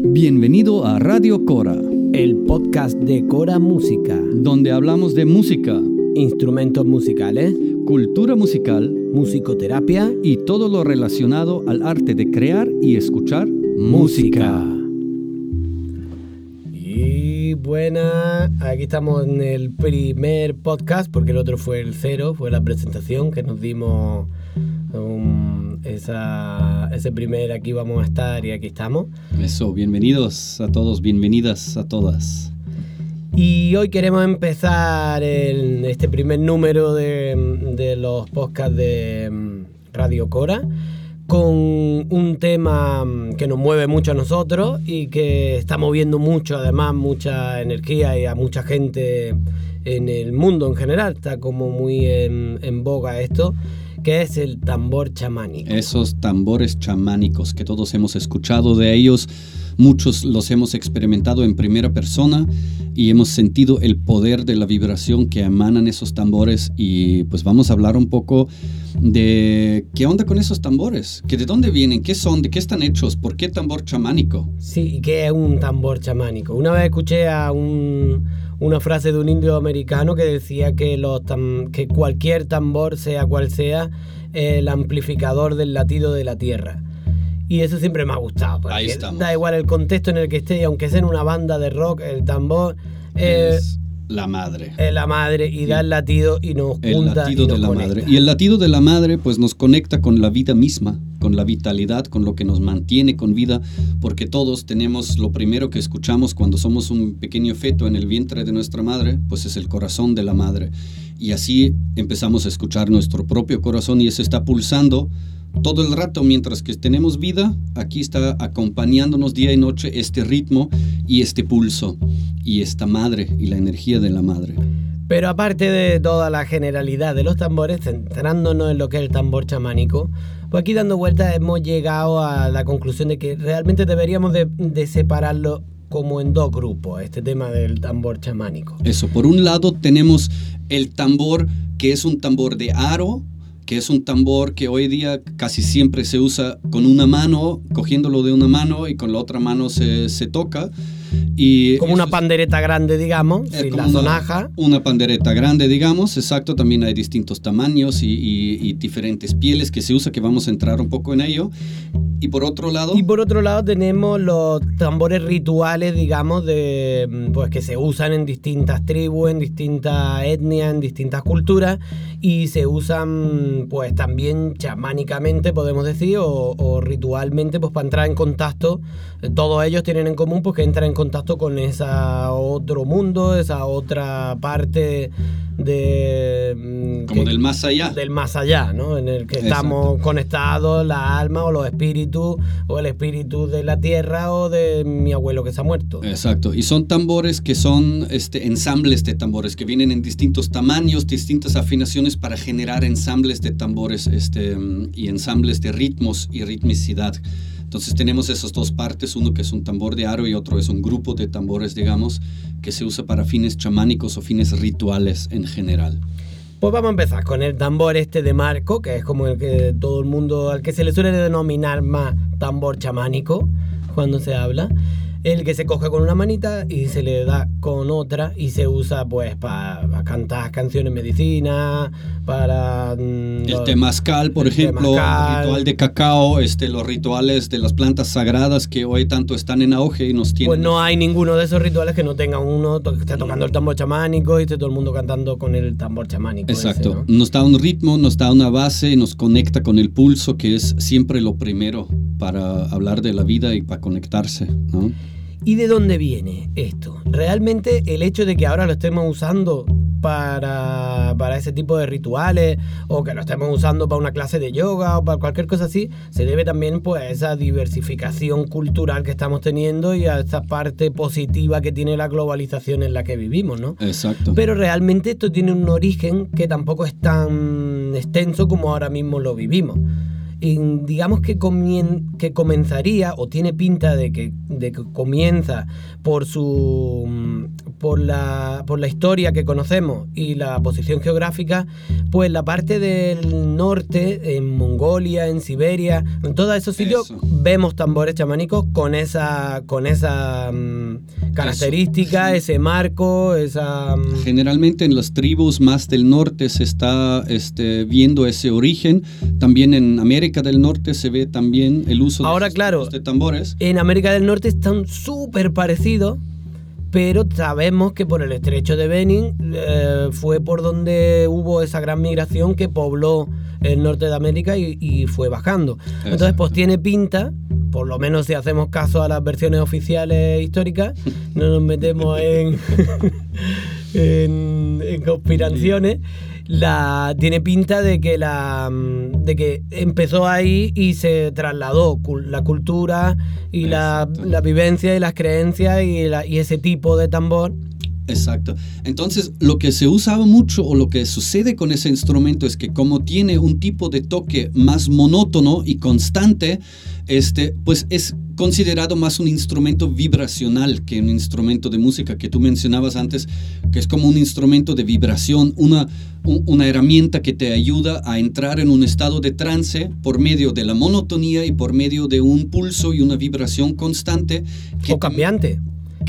Bienvenido a Radio Cora, el podcast de Cora Música, donde hablamos de música, instrumentos musicales, cultura musical, musicoterapia y todo lo relacionado al arte de crear y escuchar música. Y buena, aquí estamos en el primer podcast, porque el otro fue el cero, fue la presentación que nos dimos um, esa, ese primer aquí vamos a estar y aquí estamos. Eso, bienvenidos a todos, bienvenidas a todas. Y hoy queremos empezar el, este primer número de, de los podcasts de mm, Radio Cora con un tema mm, que nos mueve mucho a nosotros y que está moviendo mucho, además, mucha energía y a mucha gente en el mundo en general. Está como muy en, en boga esto, que es el tambor chamánico. Esos tambores chamánicos que todos hemos escuchado de ellos, muchos los hemos experimentado en primera persona y hemos sentido el poder de la vibración que emanan esos tambores y pues vamos a hablar un poco de qué onda con esos tambores, que de dónde vienen, qué son, de qué están hechos, por qué tambor chamánico. Sí, ¿qué es un tambor chamánico? Una vez escuché a un, una frase de un indio americano que decía que, los tam, que cualquier tambor, sea cual sea, el amplificador del latido de la tierra. Y eso siempre me ha gustado. Ahí estamos. Da igual el contexto en el que esté, y aunque sea en una banda de rock, el tambor eh, es la madre. es la madre y da el latido y nos El junta latido y nos de la conecta. madre. Y el latido de la madre pues nos conecta con la vida misma, con la vitalidad, con lo que nos mantiene con vida, porque todos tenemos lo primero que escuchamos cuando somos un pequeño feto en el vientre de nuestra madre, pues es el corazón de la madre. Y así empezamos a escuchar nuestro propio corazón y ese está pulsando todo el rato mientras que tenemos vida, aquí está acompañándonos día y noche este ritmo y este pulso y esta madre y la energía de la madre. Pero aparte de toda la generalidad de los tambores, centrándonos en lo que es el tambor chamánico, pues aquí dando vueltas hemos llegado a la conclusión de que realmente deberíamos de, de separarlo como en dos grupos, este tema del tambor chamánico. Eso, por un lado tenemos el tambor que es un tambor de aro, que es un tambor que hoy día casi siempre se usa con una mano, cogiéndolo de una mano y con la otra mano se, se toca. Y Como una pandereta grande, digamos, sin la una- sonaja. Una pandereta grande, digamos, exacto. También hay distintos tamaños y, y- y diferentes pieles que se usa, que vamos a entrar un poco en ello. Y por otro lado, Y por otro lado tenemos los tambores rituales, digamos, de mm, pues que se usan en distintas tribus, en distintas etnias, en distintas culturas y se usan pues también chamánicamente, podemos decir, o, o ritualmente, pues para entrar en contacto. Todos ellos tienen en común pues que entran en contacto con esa otro mundo, esa otra parte de mm, como que- del más allá. del más allá, ¿no? En el que Exacto. estamos conectados, la alma o los espíritus, o el espíritu de la tierra o de mi abuelo que se ha muerto. Exacto, y son tambores que son este, ensambles de tambores que vienen en distintos tamaños, distintas afinaciones para generar ensambles de tambores este, y ensambles de ritmos y ritmicidad. Entonces tenemos esas dos partes, uno que es un tambor de aro y otro es un grupo de tambores, digamos, que se usa para fines chamánicos o fines rituales en general. Pues vamos a empezar con el tambor este de marco, que es como el que todo el mundo, al que se le suele denominar más tambor chamánico cuando se habla. El que se coge con una manita y se le da con otra y se usa pues para cantar canciones medicina, para... mm, El los- temazcal, por el ejemplo, temazcal. el ritual de cacao, este, los rituales de las plantas sagradas que hoy tanto están en auge y nos tienen... Pues no hay ninguno de esos rituales que no tenga uno que esté tocando el tambor chamánico y esté todo el mundo cantando con el tambor chamánico. ese, Exacto. ¿no? Nos da un ritmo, nos da una base, nos conecta con el pulso, que es siempre lo primero para hablar de la vida y para conectarse, ¿no? ¿Y de dónde viene esto? Realmente el hecho de que ahora lo estemos usando para, para ese tipo de rituales o que lo estemos usando para una clase de yoga o para cualquier cosa así, se debe también pues a esa diversificación cultural que estamos teniendo y a esa parte positiva que tiene la globalización en la que vivimos, ¿no? Exacto. Pero realmente esto tiene un origen que tampoco es tan extenso como ahora mismo lo vivimos. Digamos que, que comenzaría o tiene pinta de que, de que comienza por su por la, por la historia que conocemos y la posición geográfica, pues la parte del norte, en Mongolia, en Siberia, en todos esos sitios vemos tambores chamánicos con esa, con esa mm, característica, ese marco, esa... Mm, Generalmente en las tribus más del norte se está este, viendo ese origen, también en América del Norte se ve también el uso Ahora, claro, de tambores. En América del Norte están súper parecidos pero sabemos que por el estrecho de Benin eh, fue por donde hubo esa gran migración que pobló el norte de América y, fue bajando. Entonces, pues tiene pinta, por lo menos si hacemos caso a las versiones oficiales históricas, no nos metemos en, en conspiraciones la tiene pinta de que la mm, de que empezó ahí y se trasladó la cultura y la, la, vivencia y las creencias y, y ese tipo de tambor Exacto. Entonces, lo que se usaba mucho o lo que sucede con ese instrumento es que como tiene un tipo de toque más monótono y constante, este, pues es considerado más un instrumento vibracional que un instrumento de música que tú mencionabas antes, que es como un instrumento de vibración, una, una herramienta que te ayuda a entrar en un estado de trance por medio de la monotonía y por medio de un pulso y una vibración constante. o cambiante.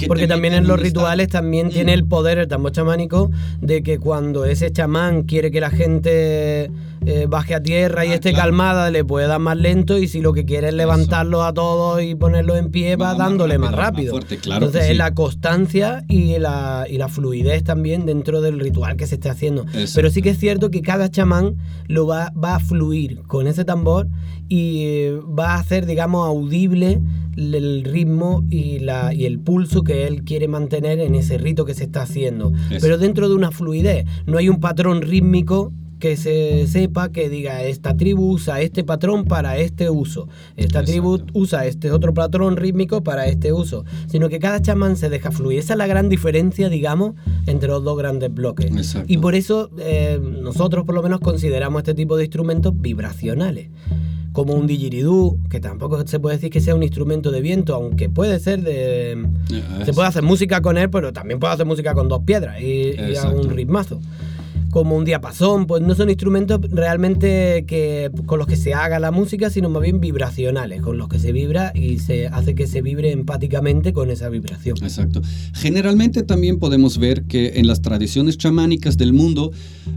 Porque también en los rituales también mm. tiene el poder el tambor chamánico de que cuando ese chamán quiere que la gente eh, baje a tierra y ah, esté calmada, le puede dar más lento y si lo que quiere es levantarlos a todos y ponerlos en pie, va, dándole más rápido. Entonces es la constancia y la, y la fluidez también dentro del ritual que se esté haciendo. Pero sí que es cierto que cada chamán lo va, va a fluir con ese tambor y eh, va a hacer, digamos, audible el ritmo y, la, y el pulso que él quiere mantener en ese rito que se está haciendo. Pero dentro de una fluidez, no hay un patrón rítmico que se sepa que diga esta tribu usa este patrón para este uso, esta tribu usa este otro patrón rítmico para este uso, sino que cada chamán se deja fluir. Esa es la gran diferencia, digamos, entre los dos grandes bloques. Y por eso eh, nosotros por lo menos consideramos este tipo de instrumentos vibracionales. Como un didgeridoo, que tampoco se puede decir que sea un instrumento de viento, aunque puede ser de... se puede hacer música con él, pero también puede hacer música con dos piedras y, y un ritmazo como un diapasón, pues no son instrumentos realmente que, con los que se haga la música, sino más bien vibracionales, con los que se vibra y se hace que se vibre empáticamente con esa vibración. Exacto. Generalmente también podemos ver que en las tradiciones chamánicas del mundo,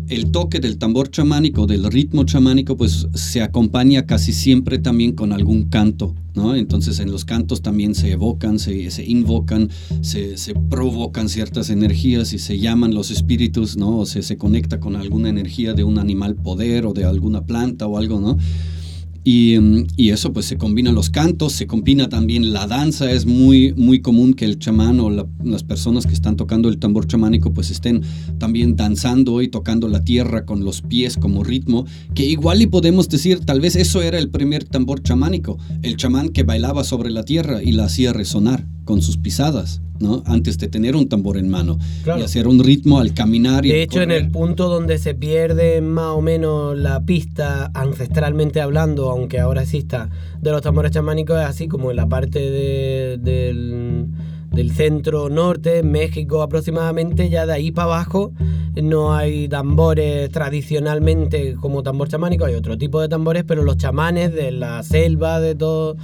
el toque del tambor chamánico, del ritmo chamánico, pues se acompaña casi siempre también con algún canto. ¿No? Entonces en los cantos también se evocan, se, se invocan, se, se, provocan ciertas energías y se llaman los espíritus, ¿no? O se, se conecta con alguna energía de un animal poder o de alguna planta o algo, ¿no? Mm, y, eso pues se combina los cantos, se combina también la danza, es muy, muy común que el chamán o las personas que están tocando el tambor chamánico pues estén también danzando y tocando la tierra con los pies como ritmo, que igual y podemos decir tal vez eso era el primer tambor chamánico, el chamán que bailaba sobre la tierra y la hacía resonar con sus pisadas. Antes de tener un tambor en mano y hacer un ritmo al caminar. Y de hecho, en el punto donde se pierde más o menos la pista ancestralmente hablando, aunque ahora exista, de los tambores chamánicos, es así como en la parte del, del centro norte, México aproximadamente, ya de ahí para abajo no hay tambores tradicionalmente como tambor chamánico, hay otro tipo de tambores, pero los chamanes de la selva, de todo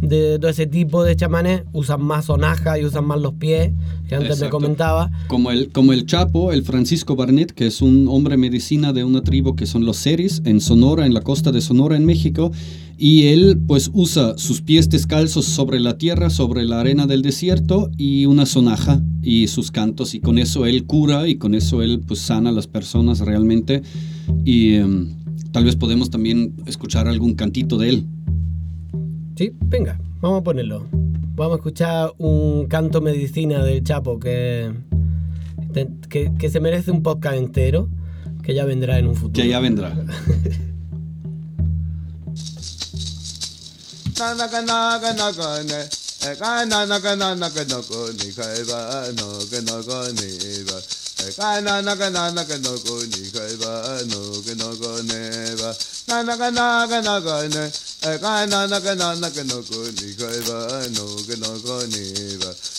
de todo ese tipo de chamanes usan más sonaja y usan más los pies, que antes me comentaba. Como el, como el Chapo, el Francisco Barnett, que es un hombre medicina de una tribu que son los Seris, en Sonora, en la costa de Sonora, en México, y él pues usa sus pies descalzos sobre la tierra, sobre la arena del desierto y una sonaja y sus cantos, y con eso él cura y con eso él pues sana a las personas realmente, y em, tal vez podemos también escuchar algún cantito de él. Sí, venga, vamos a ponerlo. Vamos a escuchar un canto medicina del Chapo que, que, se merece un podcast entero, que ya vendrá en un futuro. Que ya vendrá. ななかなかなかねえかななかななかのこにかえばのけのこにばえかななかななかのこにかえばのけのこねばななかなかなかねえかななかななかのこにかえばのけのこにば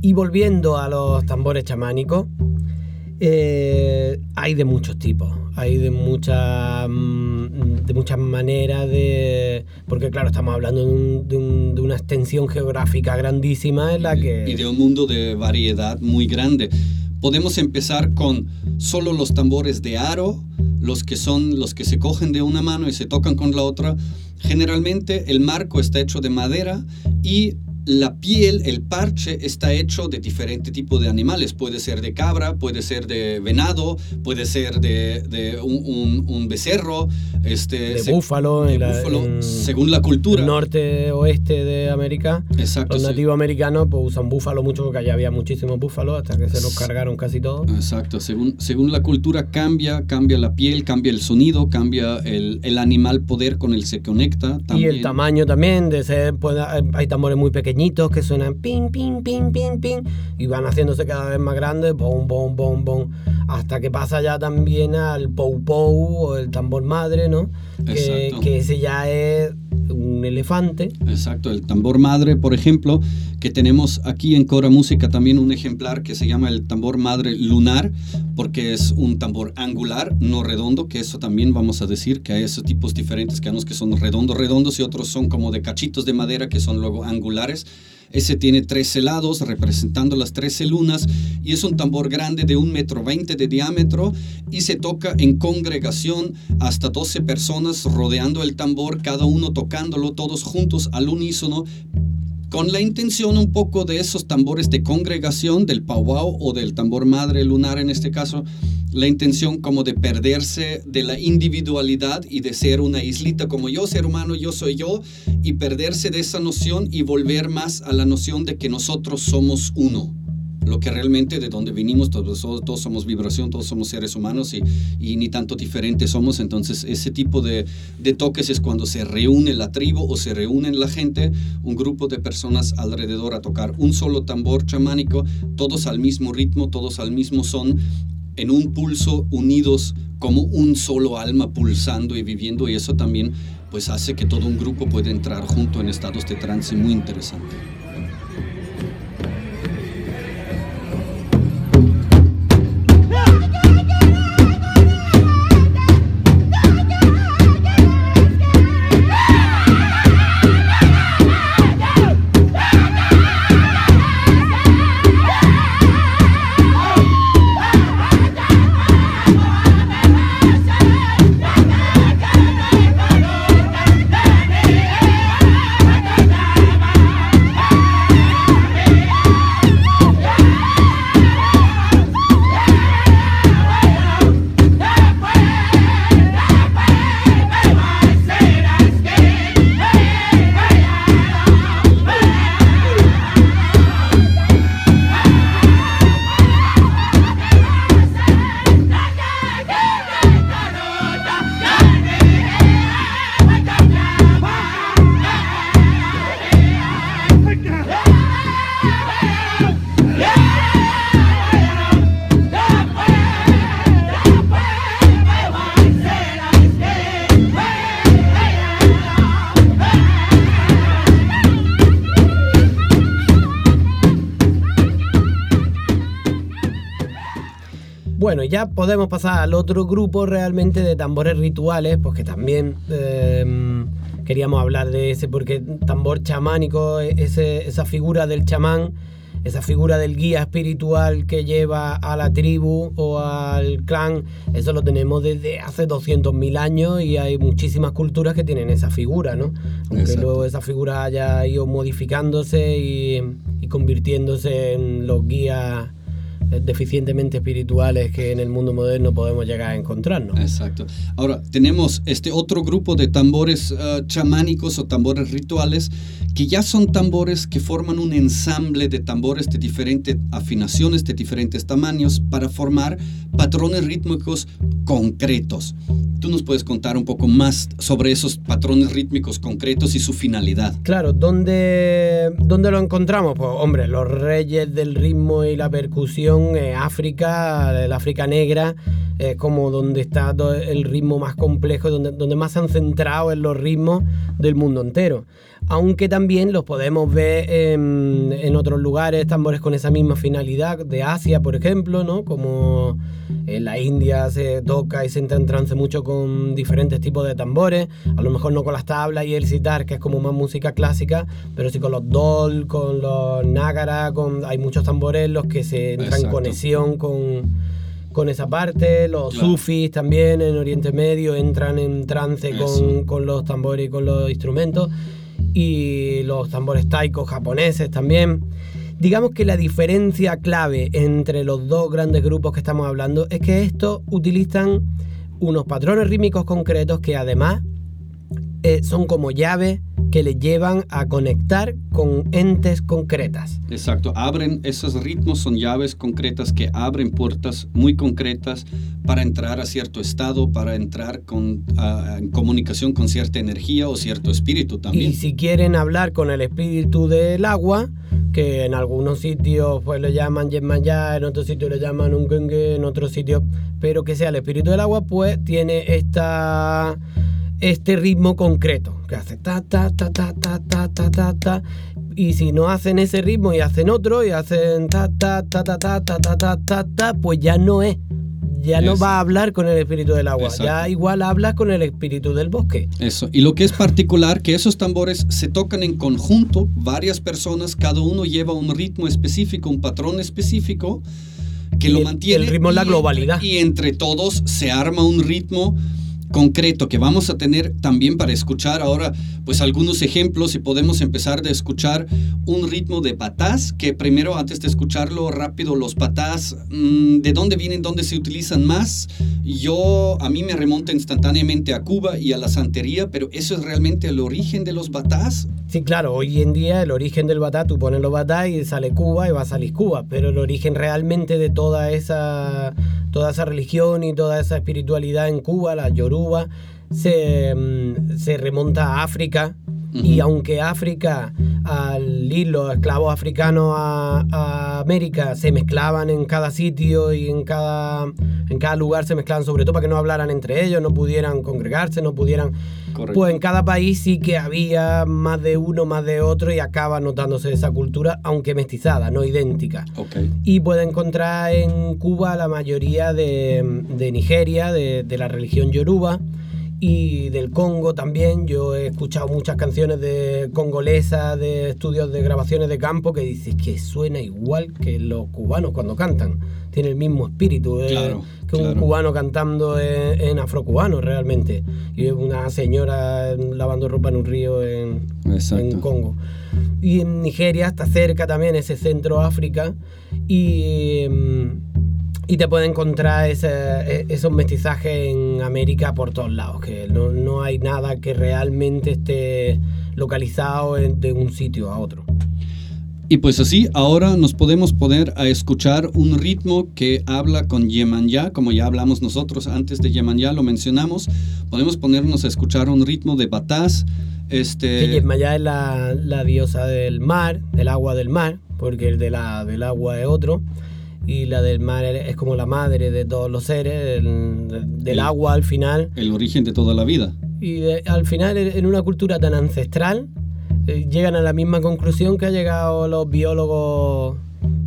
Y volviendo a los tambores chamánicos, eh, hay de muchos tipos, hay de muchas mm, de muchas maneras de porque claro estamos hablando de, un- de un- de una extensión geográfica grandísima en la que y de un mundo de variedad muy grande. Podemos empezar con solo los tambores de aro, los que son los que se cogen de una mano y se tocan con la otra. Generalmente el marco está hecho de madera y la piel, el parche, está hecho de diferente tipo de animales. Puede ser de cabra, puede ser de venado, puede ser de, de un, un- un becerro, este, de búfalo, de en la- búfalo, en según la cultura. norte oeste de América. Exacto. Los sí. nativos americanos pues usan búfalo mucho porque allá había muchísimos búfalos hasta que se los cargaron casi todos. Exacto, según, según la cultura cambia, cambia la piel, cambia el sonido, cambia el, el animal poder con el se conecta. Y También. el tamaño también, de ser, pues, hay tambores muy pequeñitos que suenan ping, ping, ping, ping, ping, y van haciéndose cada vez más grandes, bom, bom, bom, bom, hasta que pasa ya también al pou pou o el tambor madre, ¿no? Que, que ese ya es un elefante. Exacto, el tambor madre, por ejemplo, que tenemos aquí en Cora Música también un ejemplar que se llama el tambor madre lunar, porque es un tambor angular, no redondo, que eso también vamos a decir, que hay esos tipos diferentes, que hay unos que son redondos, redondos y otros son como de cachitos de madera que son luego angulares. Ese tiene 13 lados representando las 13 lunas y es un tambor grande de un metro 20 de diámetro y se toca en congregación hasta 12 personas rodeando el tambor, cada uno tocándolo todos juntos al unísono con la intención un poco de esos tambores de congregación, del powwow o del tambor madre lunar en este caso, la intención como de perderse de la individualidad y de ser una islita como yo, ser humano, yo soy yo, y perderse de esa noción y volver más a la noción de que nosotros somos uno. Lo que realmente de donde vinimos, todos, todos somos vibración, todos somos seres humanos y, y ni tanto diferentes somos. Entonces, ese tipo de, de toques es cuando se reúne la tribu o se reúne la gente, un grupo de personas alrededor a tocar un solo tambor chamánico, todos al mismo ritmo, todos al mismo son, en un pulso, unidos como un solo alma pulsando y viviendo. Y eso también pues hace que todo un grupo pueda entrar junto en estados de trance muy interesante. Bueno, ya podemos pasar al otro grupo realmente de tambores rituales, pues que también eh, queríamos hablar de ese porque tambor chamánico, ese, esa figura del chamán, esa figura del guía espiritual que lleva a la tribu o al clan, eso lo tenemos desde hace 200.000 años y hay muchísimas culturas que tienen esa figura, ¿no? Aunque Exacto. luego esa figura haya ido modificándose y, y convirtiéndose en los guías deficientemente espirituales que en el mundo moderno podemos llegar a encontrarnos. Exacto. Ahora, tenemos este otro grupo de tambores ah, chamánicos o tambores rituales que ya son tambores que forman un ensamble de tambores de diferentes afinaciones, de diferentes tamaños, para formar patrones rítmicos concretos. Tú nos puedes contar un poco más sobre esos patrones rítmicos concretos y su finalidad. Claro, ¿dónde, ¿dónde lo encontramos? Pues hombre, los reyes del ritmo y la percusión, eh, África, el África negra, como donde está el ritmo más complejo, donde, donde más se han centrado en los ritmos del mundo entero. Aunque también los podemos ver en, en otros lugares, tambores con esa misma finalidad, de Asia, por ejemplo, ¿no? Como en la India se toca y se entra en trance mucho con diferentes tipos de tambores, a lo mejor no con las tablas y el sitar, que es como más música clásica, pero sí con los dol, con los nágara, con, hay muchos tambores los que se entra en Exacto. Conexión con, con esa parte, los Claro. sufis también en Oriente Medio entran en trance con, con los tambores y con los instrumentos, y los tambores taikos japoneses también. Digamos que la diferencia clave entre los dos grandes grupos que estamos hablando es que estos utilizan unos patrones rítmicos concretos que además eh, son como llaves que les llevan a conectar con entes concretas. Exacto, abren esos ritmos, son llaves concretas que abren puertas muy concretas para entrar a cierto estado, para entrar con, en comunicación con cierta energía o cierto espíritu también. Y si quieren hablar con el espíritu del agua, que en algunos sitios pues lo llaman Yemaya, en otros sitios lo llaman Ungengue, en otros sitios, pero que sea el espíritu del agua, pues tiene esta este ritmo concreto, que hace ta ta ta ta ta ta ta ta ta y si no hacen ese ritmo y hacen otro y hacen ta ta ta ta ta ta ta ta ta ta, pues ya no es ya no Eso. va a hablar con el espíritu del agua, ya Exacto. igual hablas con el espíritu del bosque. Eso. Y lo que es particular, que esos tambores se tocan en conjunto, varias personas, cada uno lleva un ritmo específico, un patrón específico que Y lo el- mantiene. el ritmo es la globalidad. y entre todos se arma un ritmo concreto que vamos a tener también para escuchar ahora pues algunos ejemplos y podemos empezar de escuchar un ritmo de patás que primero antes de escucharlo rápido los patás mm, de dónde vienen dónde se utilizan más yo a mí me remonta instantáneamente a Cuba y a la santería pero eso es realmente el origen de los batás Sí, claro, hoy en día el origen del batá, tú pones los batá y sale Cuba y va a salir Cuba, pero el origen realmente de toda esa, toda esa religión y toda esa espiritualidad en Cuba, la Yoruba, se, mm, se remonta a África. Y aunque África, al ir los esclavos africanos a, a América, se mezclaban en cada sitio y en cada, en cada lugar se mezclaban, sobre todo para que no hablaran entre ellos, no pudieran congregarse, no pudieran. Correcto. Pues en cada país sí que había más de uno, más de otro y acaba notándose esa cultura, aunque mestizada, no idéntica. Y puede encontrar en Cuba la mayoría de, de Nigeria, de, de la religión yoruba y del Congo también. Yo he escuchado muchas canciones de congolesas, de estudios de grabaciones de campo que dices que suena igual que los cubanos cuando cantan. Tiene el mismo espíritu eh, Claro, que un cubano cantando en, en afrocubano realmente. Y una señora lavando ropa en un río en, en Congo. Y en Nigeria está cerca también ese centro África y, mm, y te puedes encontrar ese- e- esos mestizajes en América por todos lados, que no, no hay nada que realmente esté localizado de un sitio a otro. Y pues así, ahora nos podemos poner a escuchar un ritmo que habla con Yemanya, como ya hablamos nosotros antes de Yemanya, lo mencionamos. Podemos ponernos a escuchar un ritmo de. Que Este, Yemaya es la, la diosa del mar, del agua del mar, porque el de la, del agua es otro. Y la del mar es como la madre de todos los seres, el- del El- agua al final. el origen de toda la vida. Y de- al final, en una cultura tan ancestral, eh, llegan a la misma conclusión que han llegado los biólogos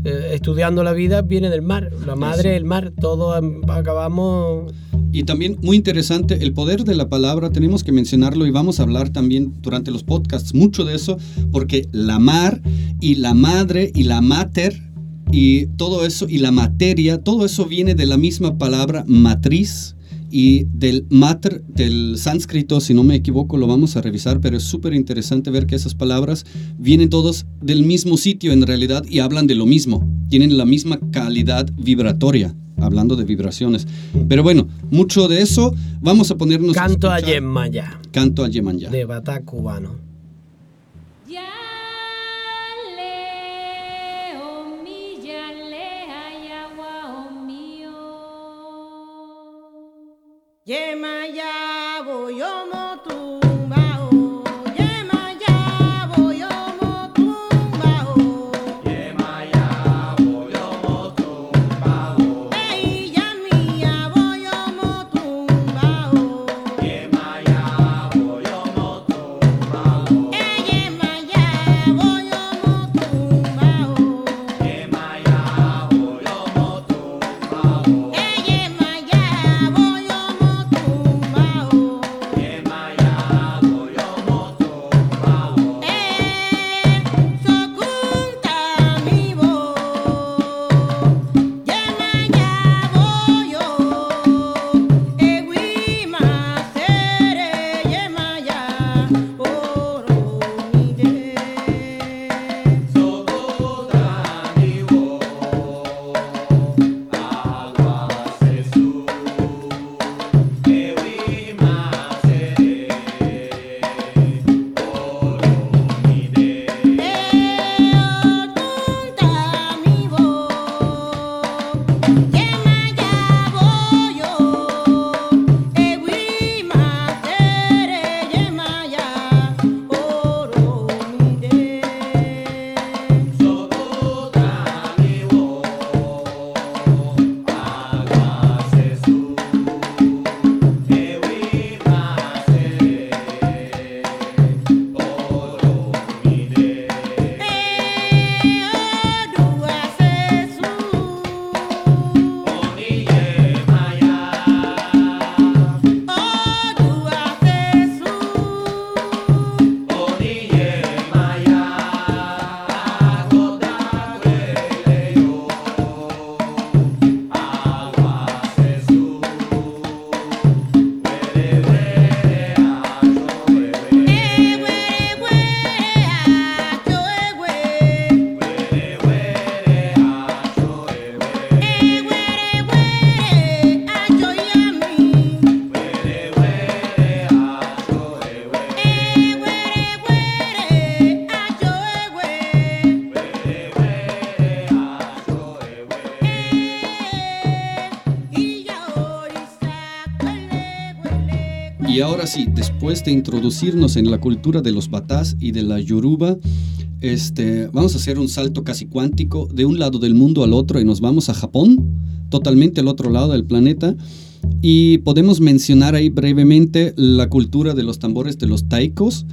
eh, estudiando la vida, viene del mar. La madre, Eso. el mar, todos am- acabamos Y también muy interesante el poder de la palabra, tenemos que mencionarlo y vamos a hablar también durante los podcasts mucho de eso, porque la mar y la madre y la mater y todo eso y la materia, todo eso viene de la misma palabra matriz y del mater del sánscrito, si no me equivoco, lo vamos a revisar, pero es súper interesante ver que esas palabras vienen todos del mismo sitio en realidad y hablan de lo mismo, tienen la misma calidad vibratoria hablando de vibraciones. Pero bueno, mucho de eso. Vamos a ponernos. Canto a, escuchar Yemaya, Canto a Yemanya. de Batá cubano. Yemaya tumbao, Yeah. Ahora sí, después de introducirnos en la cultura de los batás y de la yoruba, este, vamos a hacer un salto casi cuántico de un lado del mundo al otro y nos vamos a Japón, totalmente al otro lado del planeta. Y podemos mencionar ahí brevemente la cultura de los tambores de los taikos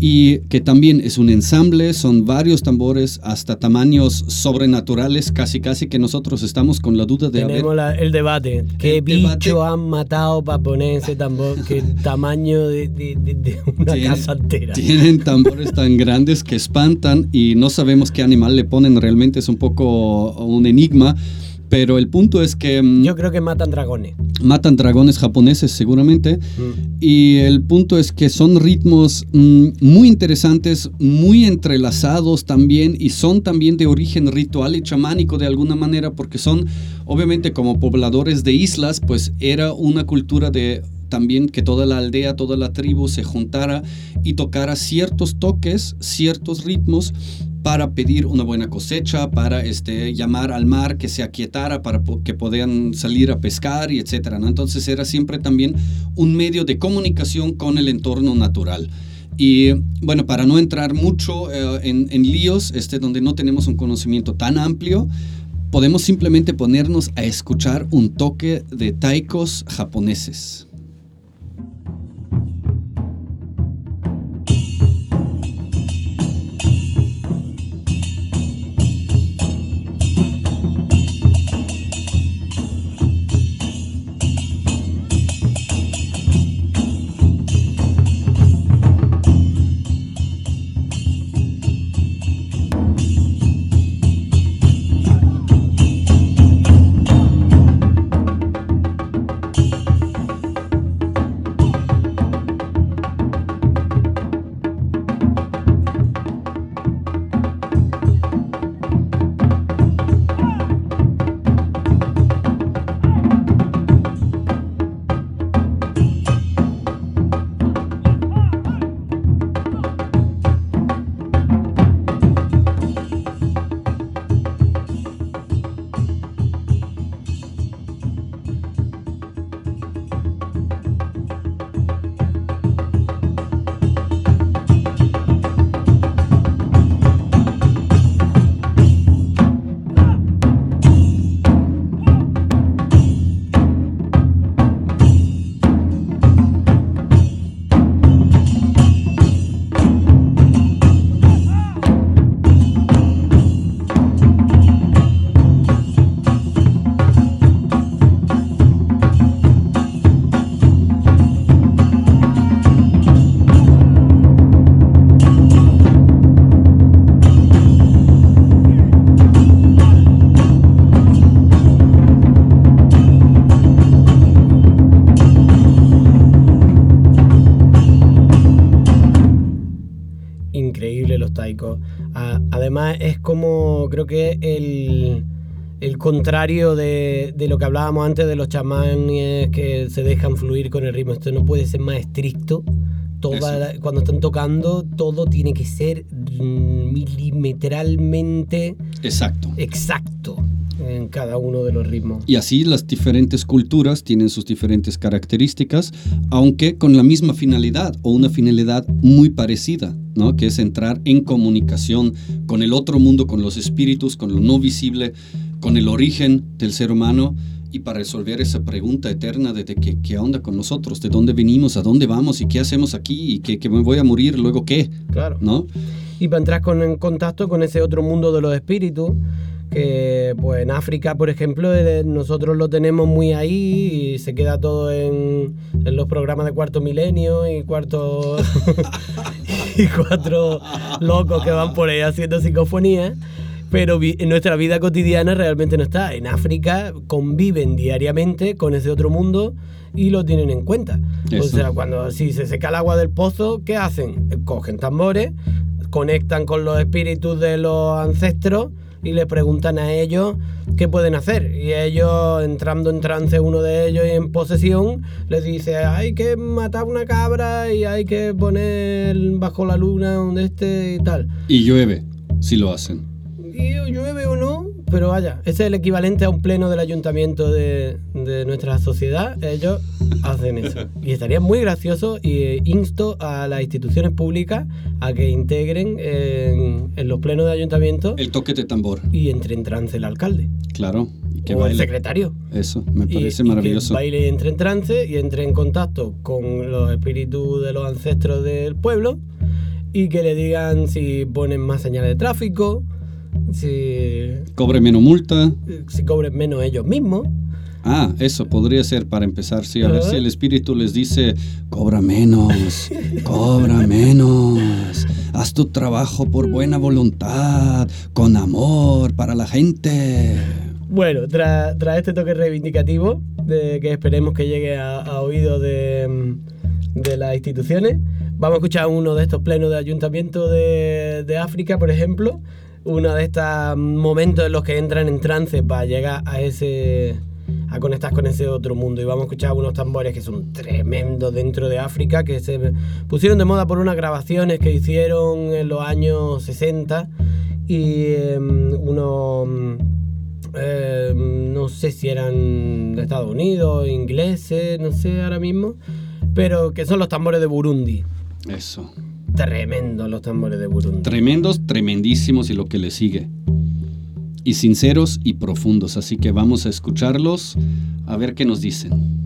y que también es un ensamble, son varios tambores hasta tamaños sobrenaturales, casi casi que nosotros estamos con la duda de haber Tenemos la- el debate. ¿Qué El bicho debate- han matado para poner ese tambor? ¿Qué tamaño de, de- de- de una Tienen- casa entera? Tienen tambores tan grandes que espantan y no sabemos qué animal le ponen. Realmente es un poco un enigma. Pero el punto es que mm, Yo creo que matan dragones. matan dragones japoneses seguramente. Mm. Y el punto es que son ritmos mm, muy interesantes, muy entrelazados también y son también de origen ritual y chamánico de alguna manera porque son obviamente como pobladores de islas, pues era una cultura de también que toda la aldea, toda la tribu se juntara y tocara ciertos toques, ciertos ritmos para pedir una buena cosecha, para este, llamar al mar que se aquietara, para que podían salir a pescar y etcétera. ¿no? Entonces era siempre también un medio de comunicación con el entorno natural. Y bueno, para no entrar mucho eh, en, en líos, este, donde no tenemos un conocimiento tan amplio, podemos simplemente ponernos a escuchar un toque de taikos japoneses. Contrario de, de lo que hablábamos antes de los chamanes que se dejan fluir con el ritmo. Esto no puede ser más estricto. Toda la- cuando están tocando, todo tiene que ser milimetralmente Exacto. exacto en cada uno de los ritmos. Y así las diferentes culturas tienen sus diferentes características, aunque con la misma finalidad o una finalidad muy parecida, ¿no? Que es entrar en comunicación con el otro mundo, con los espíritus, con lo no visible, con el origen del ser humano y para resolver esa pregunta eterna de, de que, qué onda con nosotros, de dónde venimos, a dónde vamos y qué hacemos aquí y que, que me voy a morir, luego qué, Claro. ¿no? y para entrar con, en contacto con ese otro mundo de los espíritus que pues en África por ejemplo eh, nosotros lo tenemos muy ahí y se queda todo en, en los programas de cuarto milenio y cuarto y cuatro locos que van por ahí haciendo psicofonía pero en nuestra vida cotidiana realmente no está. En África conviven diariamente con ese otro mundo y lo tienen en cuenta. O Eso. sea, cuando si se seca el agua del pozo, ¿qué hacen? Cogen tambores, conectan con los espíritus de los ancestros y le preguntan a ellos qué pueden hacer. Y ellos, entrando en trance uno de ellos y en posesión, les dice, hay que matar una cabra y hay que poner bajo la luna un de este y tal. Y llueve, si lo hacen. Y llueve o no, pero vaya, ese es el equivalente a un pleno del ayuntamiento de, de nuestra sociedad. Ellos hacen eso. Y estaría muy gracioso y eh, insto a las instituciones públicas a que integren en, en los plenos de ayuntamiento El toque de tambor, y entre en trance el alcalde claro. Y que o el secretario. Eso, me Y- parece y maravilloso. Que baile y entre en trance y entre en contacto con los espíritus de los ancestros del pueblo y que le digan si ponen más señales de tráfico, si Cobre menos multa. si cobren menos ellos mismos. Ah, eso podría ser para empezar, sí. A ver si el espíritu les dice, cobra menos, cobra menos. Haz tu trabajo por buena voluntad, con amor para la gente. Bueno, tras tras este toque reivindicativo, de que esperemos que llegue a, a oídos de, mm, de las instituciones, vamos a escuchar uno de estos plenos de ayuntamiento de, de África, por ejemplo. Uno de estos momentos en los que entran en trance para llegar a ese a conectar con ese otro mundo y vamos a escuchar unos tambores que son tremendos dentro de África que se pusieron de moda por unas grabaciones que hicieron en los años 60 y em, unos eh, no sé si eran de Estados Unidos, ingleses, no sé ahora mismo, pero que son los tambores de Burundi. Eso. Tremendos los tambores de Burundi. Tremendos, tremendísimos y lo que le sigue. Y sinceros y profundos. Así que vamos a escucharlos a ver qué nos dicen.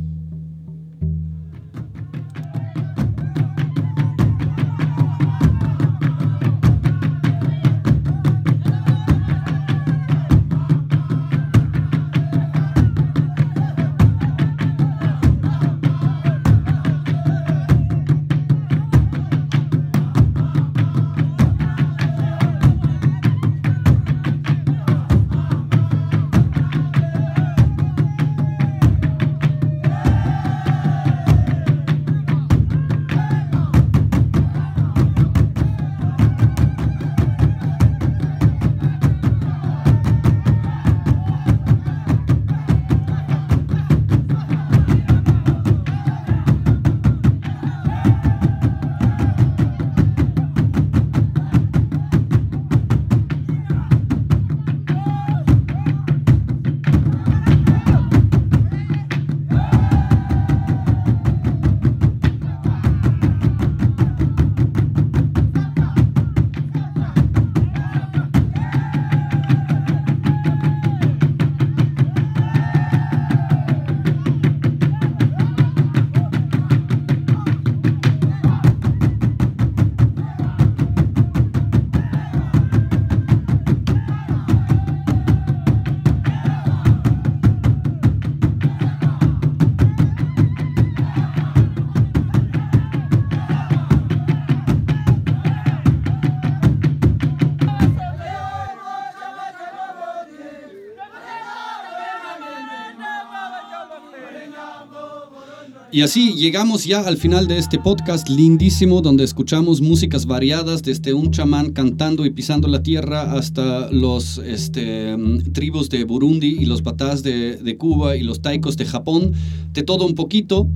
Y así llegamos ya al final de este podcast lindísimo donde escuchamos músicas variadas desde un chamán cantando y pisando la tierra hasta los este, mm, tribus de Burundi y los batás de, de Cuba y los taikos de Japón, de todo un poquito.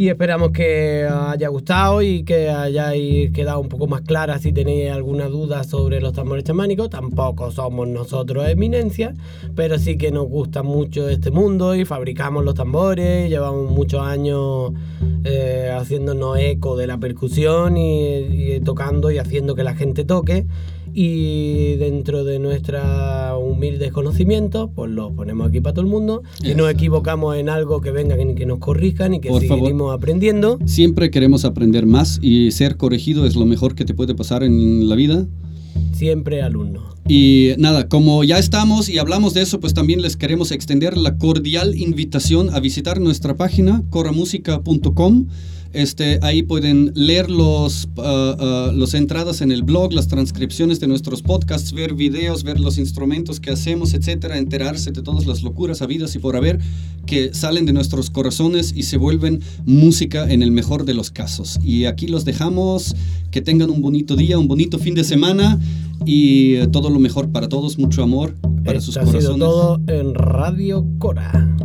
Y esperamos que haya gustado y que hayáis quedado un poco más clara si tenéis alguna duda sobre los tambores chamánicos. Tampoco somos nosotros eminencia, pero sí que nos gusta mucho este mundo y fabricamos los tambores. Llevamos muchos años eh, haciéndonos eco de la percusión y, y tocando y haciendo que la gente toque. Y dentro de nuestra humildes conocimientos, pues los ponemos aquí para todo el mundo. Si nos equivocamos en algo, que vengan y que nos corrijan y que Por favor. seguimos aprendiendo. Siempre queremos aprender más y ser corregido es lo mejor que te puede pasar en la vida. Siempre alumno. Y nada, como ya estamos y hablamos de eso, pues también les queremos extender la cordial invitación a visitar nuestra página coramusica.com. Este, ahí pueden leer los, ah, ah, las entradas en el blog, las transcripciones de nuestros podcasts, ver videos, ver los instrumentos que hacemos, etcétera, enterarse de todas las locuras habidas y por haber que salen de nuestros corazones y se vuelven música en el mejor de los casos. Y aquí los dejamos, que tengan un bonito día, un bonito fin de semana y eh, todo lo mejor para todos, mucho amor para sus ha sido corazones. todo en Radio Cora.